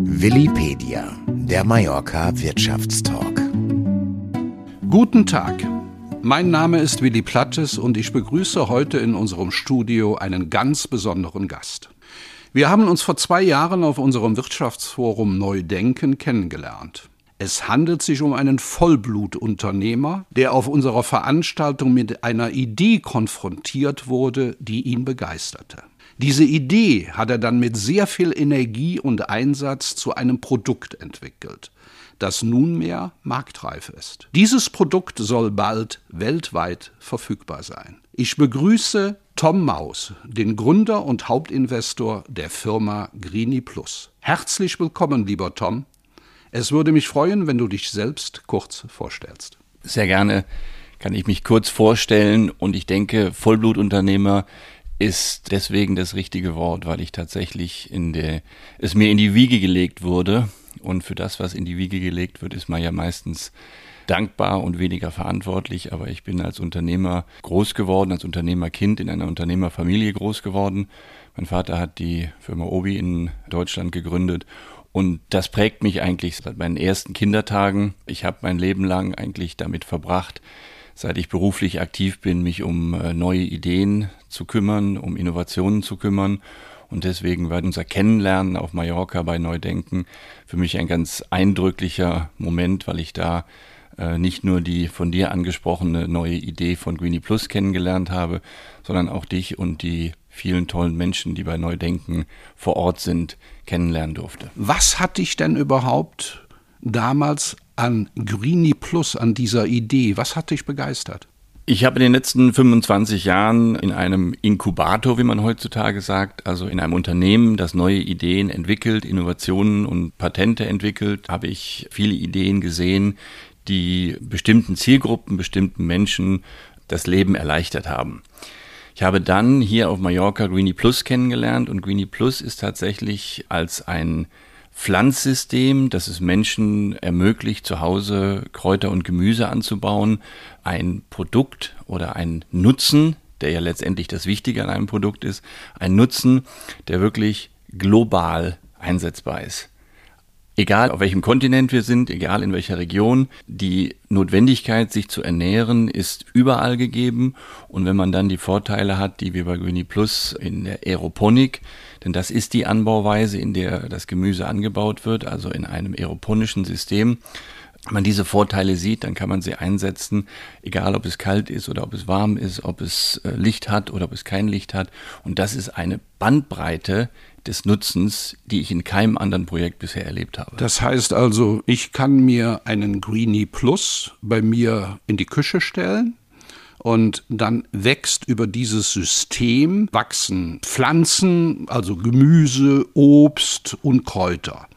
Willipedia, der Mallorca Wirtschaftstalk. Guten Tag. Mein Name ist Willi Plattes und ich begrüße heute in unserem Studio einen ganz besonderen Gast. Wir haben uns vor zwei Jahren auf unserem Wirtschaftsforum Neudenken kennengelernt. Es handelt sich um einen Vollblutunternehmer, der auf unserer Veranstaltung mit einer Idee konfrontiert wurde, die ihn begeisterte. Diese Idee hat er dann mit sehr viel Energie und Einsatz zu einem Produkt entwickelt, das nunmehr marktreif ist. Dieses Produkt soll bald weltweit verfügbar sein. Ich begrüße Tom Maus, den Gründer und Hauptinvestor der Firma Greeny Plus. Herzlich willkommen, lieber Tom. Es würde mich freuen, wenn du dich selbst kurz vorstellst. Sehr gerne kann ich mich kurz vorstellen und ich denke, Vollblutunternehmer ist deswegen das richtige Wort, weil ich tatsächlich in der, es mir in die Wiege gelegt wurde. Und für das, was in die Wiege gelegt wird, ist man ja meistens dankbar und weniger verantwortlich. Aber ich bin als Unternehmer groß geworden, als Unternehmerkind in einer Unternehmerfamilie groß geworden. Mein Vater hat die Firma Obi in Deutschland gegründet und das prägt mich eigentlich seit meinen ersten Kindertagen. Ich habe mein Leben lang eigentlich damit verbracht, seit ich beruflich aktiv bin, mich um äh, neue Ideen zu kümmern, um Innovationen zu kümmern. Und deswegen war unser Kennenlernen auf Mallorca bei Neudenken für mich ein ganz eindrücklicher Moment, weil ich da äh, nicht nur die von dir angesprochene neue Idee von Greenie Plus kennengelernt habe, sondern auch dich und die vielen tollen Menschen, die bei Neudenken vor Ort sind, kennenlernen durfte. Was hat dich denn überhaupt damals an Greeny Plus, an dieser Idee? Was hat dich begeistert? Ich habe in den letzten 25 Jahren in einem Inkubator, wie man heutzutage sagt, also in einem Unternehmen, das neue Ideen entwickelt, Innovationen und Patente entwickelt, habe ich viele Ideen gesehen, die bestimmten Zielgruppen, bestimmten Menschen das Leben erleichtert haben. Ich habe dann hier auf Mallorca Greeny Plus kennengelernt und Greeny Plus ist tatsächlich als ein Pflanzsystem, das es Menschen ermöglicht, zu Hause Kräuter und Gemüse anzubauen, ein Produkt oder ein Nutzen, der ja letztendlich das Wichtige an einem Produkt ist, ein Nutzen, der wirklich global einsetzbar ist. Egal auf welchem Kontinent wir sind, egal in welcher Region, die Notwendigkeit, sich zu ernähren, ist überall gegeben. Und wenn man dann die Vorteile hat, die wir bei Greeny Plus in der Aeroponik, denn das ist die Anbauweise, in der das Gemüse angebaut wird, also in einem aeroponischen System, wenn man diese Vorteile sieht, dann kann man sie einsetzen, egal ob es kalt ist oder ob es warm ist, ob es äh, Licht hat oder ob es kein Licht hat. Und das ist eine Bandbreite, des Nutzens, die ich in keinem anderen Projekt bisher erlebt habe. Das heißt also, ich kann mir einen Greenie Plus bei mir in die Küche stellen und dann wächst über dieses System, wachsen Pflanzen, also Gemüse, Obst und Kräuter.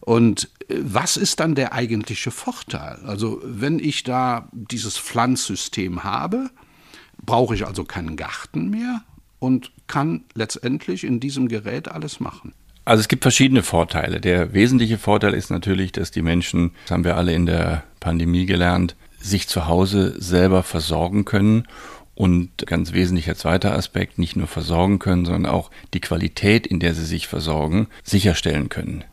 Und äh, was ist dann der eigentliche Vorteil? Also wenn ich da dieses Pflanzsystem habe, brauche ich also keinen Garten mehr, und kann letztendlich in diesem Gerät alles machen. Also es gibt verschiedene Vorteile. Der wesentliche Vorteil ist natürlich, dass die Menschen, das haben wir alle in der Pandemie gelernt, sich zu Hause selber versorgen können und ganz wesentlicher zweiter Aspekt, nicht nur versorgen können, sondern auch die Qualität, in der sie sich versorgen, sicherstellen können.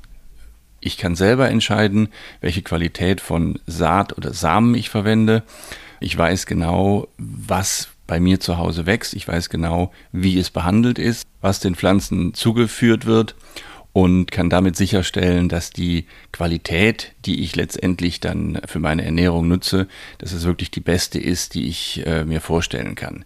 Ich kann selber entscheiden, welche Qualität von Saat oder Samen ich verwende. Ich weiß genau, was bei mir zu Hause wächst. Ich weiß genau, wie es behandelt ist, was den Pflanzen zugeführt wird und kann damit sicherstellen, dass die Qualität, die ich letztendlich dann für meine Ernährung nutze, dass es wirklich die beste ist, die ich äh, mir vorstellen kann.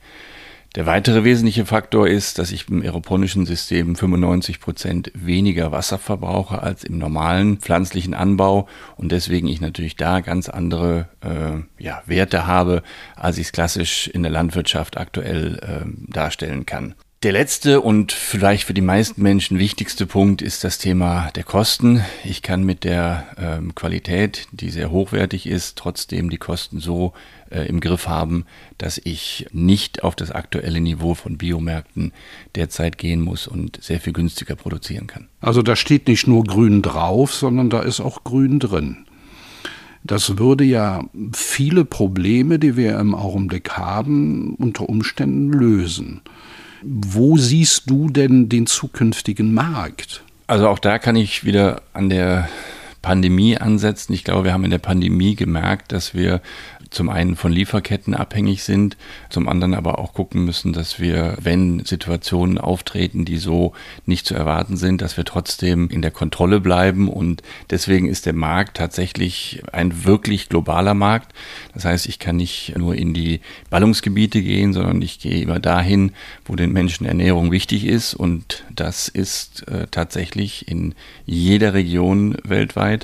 Der weitere wesentliche Faktor ist, dass ich im aeroponischen System 95 Prozent weniger Wasser verbrauche als im normalen pflanzlichen Anbau und deswegen ich natürlich da ganz andere äh, ja, Werte habe, als ich es klassisch in der Landwirtschaft aktuell äh, darstellen kann. Der letzte und vielleicht für die meisten Menschen wichtigste Punkt ist das Thema der Kosten. Ich kann mit der ähm, Qualität, die sehr hochwertig ist, trotzdem die Kosten so äh, im Griff haben, dass ich nicht auf das aktuelle Niveau von Biomärkten derzeit gehen muss und sehr viel günstiger produzieren kann. Also da steht nicht nur grün drauf, sondern da ist auch grün drin. Das würde ja viele Probleme, die wir im Augenblick haben, unter Umständen lösen. Wo siehst du denn den zukünftigen Markt? Also auch da kann ich wieder an der Pandemie ansetzen. Ich glaube, wir haben in der Pandemie gemerkt, dass wir zum einen von Lieferketten abhängig sind, zum anderen aber auch gucken müssen, dass wir, wenn Situationen auftreten, die so nicht zu erwarten sind, dass wir trotzdem in der Kontrolle bleiben. Und deswegen ist der Markt tatsächlich ein wirklich globaler Markt. Das heißt, ich kann nicht nur in die Ballungsgebiete gehen, sondern ich gehe immer dahin, wo den Menschen Ernährung wichtig ist. Und das ist äh, tatsächlich in jeder Region weltweit.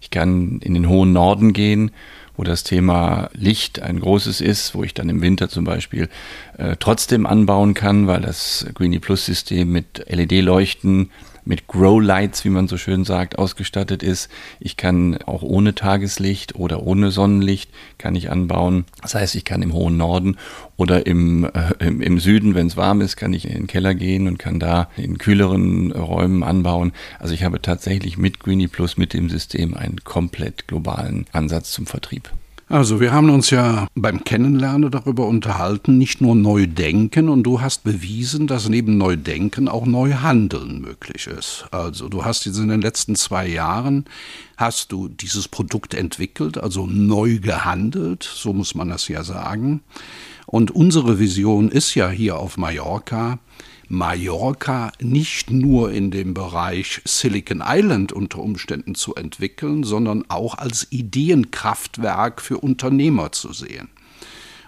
Ich kann in den hohen Norden gehen wo das Thema Licht ein großes ist, wo ich dann im Winter zum Beispiel äh, trotzdem anbauen kann, weil das Greenie Plus System mit LED-Leuchten mit Grow Lights, wie man so schön sagt, ausgestattet ist. Ich kann auch ohne Tageslicht oder ohne Sonnenlicht kann ich anbauen. Das heißt, ich kann im hohen Norden oder im, äh, im, im, Süden, wenn es warm ist, kann ich in den Keller gehen und kann da in kühleren Räumen anbauen. Also ich habe tatsächlich mit Greenie Plus, mit dem System einen komplett globalen Ansatz zum Vertrieb. Also wir haben uns ja beim Kennenlernen darüber unterhalten, nicht nur neu denken und du hast bewiesen, dass neben neu denken auch neu handeln möglich ist. Also du hast jetzt in den letzten zwei Jahren hast du dieses Produkt entwickelt, also neu gehandelt, so muss man das ja sagen. Und unsere Vision ist ja hier auf Mallorca, Mallorca nicht nur in dem Bereich Silicon Island unter Umständen zu entwickeln, sondern auch als Ideenkraftwerk für Unternehmer zu sehen.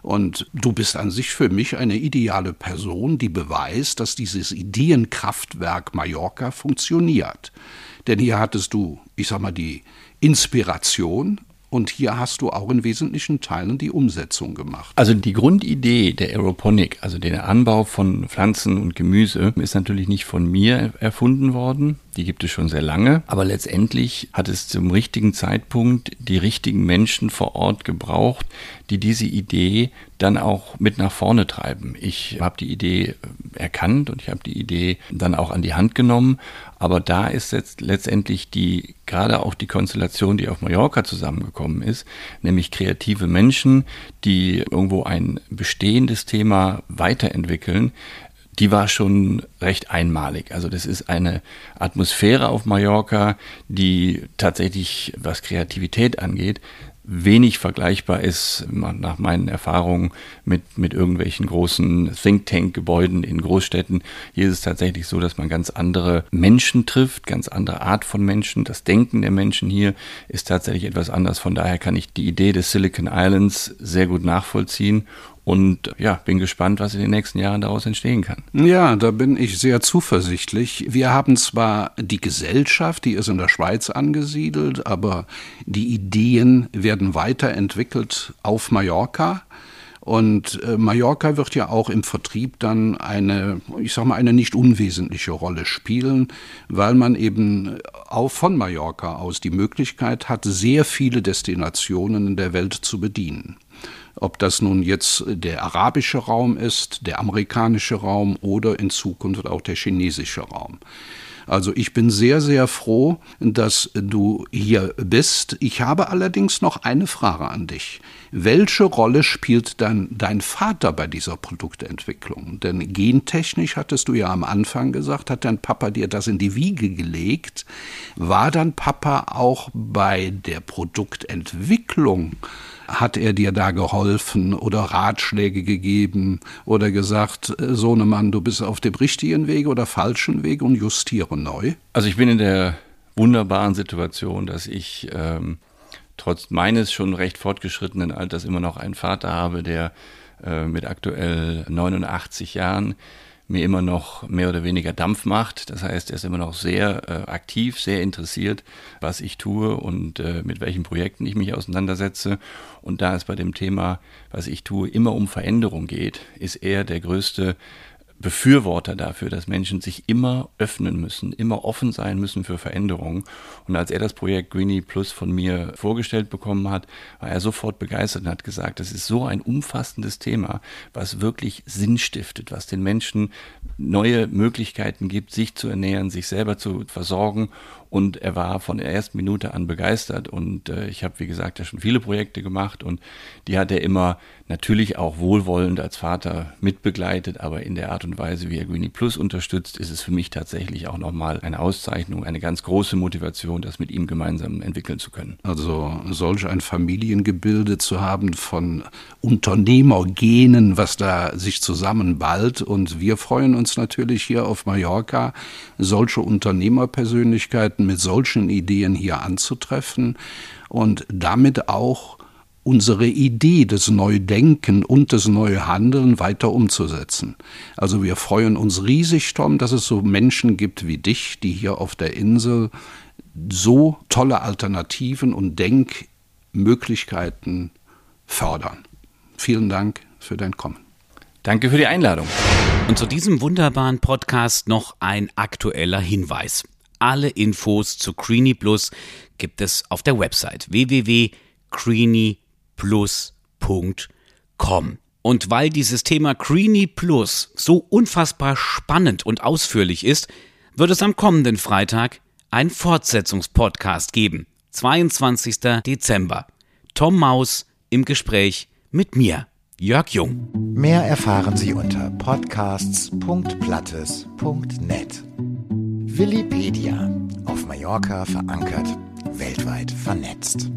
Und du bist an sich für mich eine ideale Person, die beweist, dass dieses Ideenkraftwerk Mallorca funktioniert. Denn hier hattest du, ich sag mal, die Inspiration und hier hast du auch in wesentlichen Teilen die Umsetzung gemacht. Also die Grundidee der Aeroponik, also der Anbau von Pflanzen und Gemüse, ist natürlich nicht von mir erfunden worden. Die gibt es schon sehr lange. Aber letztendlich hat es zum richtigen Zeitpunkt die richtigen Menschen vor Ort gebraucht, die diese Idee dann auch mit nach vorne treiben. Ich habe die Idee erkannt und ich habe die Idee dann auch an die Hand genommen. Aber da ist jetzt letztendlich die, gerade auch die Konstellation, die auf Mallorca zusammengekommen ist, nämlich kreative Menschen, die irgendwo ein bestehendes Thema weiterentwickeln, die war schon recht einmalig. Also das ist eine Atmosphäre auf Mallorca, die tatsächlich, was Kreativität angeht, wenig vergleichbar ist, nach meinen Erfahrungen, mit, mit irgendwelchen großen Think Tank-Gebäuden in Großstädten. Hier ist es tatsächlich so, dass man ganz andere Menschen trifft, ganz andere Art von Menschen. Das Denken der Menschen hier ist tatsächlich etwas anders. Von daher kann ich die Idee des Silicon Islands sehr gut nachvollziehen und ja, bin gespannt, was in den nächsten Jahren daraus entstehen kann. Ja, da bin ich sehr zuversichtlich. Wir haben zwar die Gesellschaft, die ist in der Schweiz angesiedelt, aber die Ideen werden weiterentwickelt auf Mallorca. Und äh, Mallorca wird ja auch im Vertrieb dann eine, ich sag mal, eine nicht unwesentliche Rolle spielen, weil man eben auch von Mallorca aus die Möglichkeit hat, sehr viele Destinationen in der Welt zu bedienen. Ob das nun jetzt der arabische Raum ist, der amerikanische Raum oder in Zukunft auch der chinesische Raum. Also ich bin sehr, sehr froh, dass du hier bist. Ich habe allerdings noch eine Frage an dich. Welche Rolle spielt dann dein Vater bei dieser Produktentwicklung? Denn gentechnisch hattest du ja am Anfang gesagt, hat dein Papa dir das in die Wiege gelegt. War dann Papa auch bei der Produktentwicklung hat er dir da geholfen oder Ratschläge gegeben oder gesagt, äh, Sohnemann, du bist auf dem richtigen Weg oder falschen Weg und justiere neu? Also ich bin in der wunderbaren Situation, dass ich ähm, trotz meines schon recht fortgeschrittenen Alters immer noch einen Vater habe, der äh, mit aktuell 89 Jahren mir immer noch mehr oder weniger Dampf macht. Das heißt, er ist immer noch sehr äh, aktiv, sehr interessiert, was ich tue und äh, mit welchen Projekten ich mich auseinandersetze. Und da es bei dem Thema, was ich tue, immer um Veränderung geht, ist er der größte Befürworter dafür, dass Menschen sich immer öffnen müssen, immer offen sein müssen für Veränderungen. Und als er das Projekt Greenie Plus von mir vorgestellt bekommen hat, war er sofort begeistert und hat gesagt, das ist so ein umfassendes Thema, was wirklich Sinn stiftet, was den Menschen neue Möglichkeiten gibt, sich zu ernähren, sich selber zu versorgen und er war von der ersten Minute an begeistert und äh, ich habe, wie gesagt, ja schon viele Projekte gemacht und die hat er immer natürlich auch wohlwollend als Vater mitbegleitet, aber in der Art und Weise, wie er Greenie Plus unterstützt, ist es für mich tatsächlich auch nochmal eine Auszeichnung, eine ganz große Motivation, das mit ihm gemeinsam entwickeln zu können. Also solch ein Familiengebilde zu haben von Unternehmergenen, was da sich zusammenballt. Und wir freuen uns natürlich hier auf Mallorca, solche Unternehmerpersönlichkeiten mit solchen Ideen hier anzutreffen und damit auch unsere Idee des Neudenken und des Neuhandeln weiter umzusetzen. Also wir freuen uns riesig, Tom, dass es so Menschen gibt wie dich, die hier auf der Insel so tolle Alternativen und Denkmöglichkeiten fördern. Vielen Dank für dein Kommen. Danke für die Einladung. Und zu diesem wunderbaren Podcast noch ein aktueller Hinweis. Alle Infos zu Creamy Plus gibt es auf der Website www.creamy.com plus.com. Und weil dieses Thema Creamy Plus so unfassbar spannend und ausführlich ist, wird es am kommenden Freitag ein Fortsetzungspodcast geben. 22. Dezember. Tom Maus im Gespräch mit mir, Jörg Jung. Mehr erfahren Sie unter podcasts.plattes.net. Willipedia. Auf Mallorca verankert, weltweit vernetzt.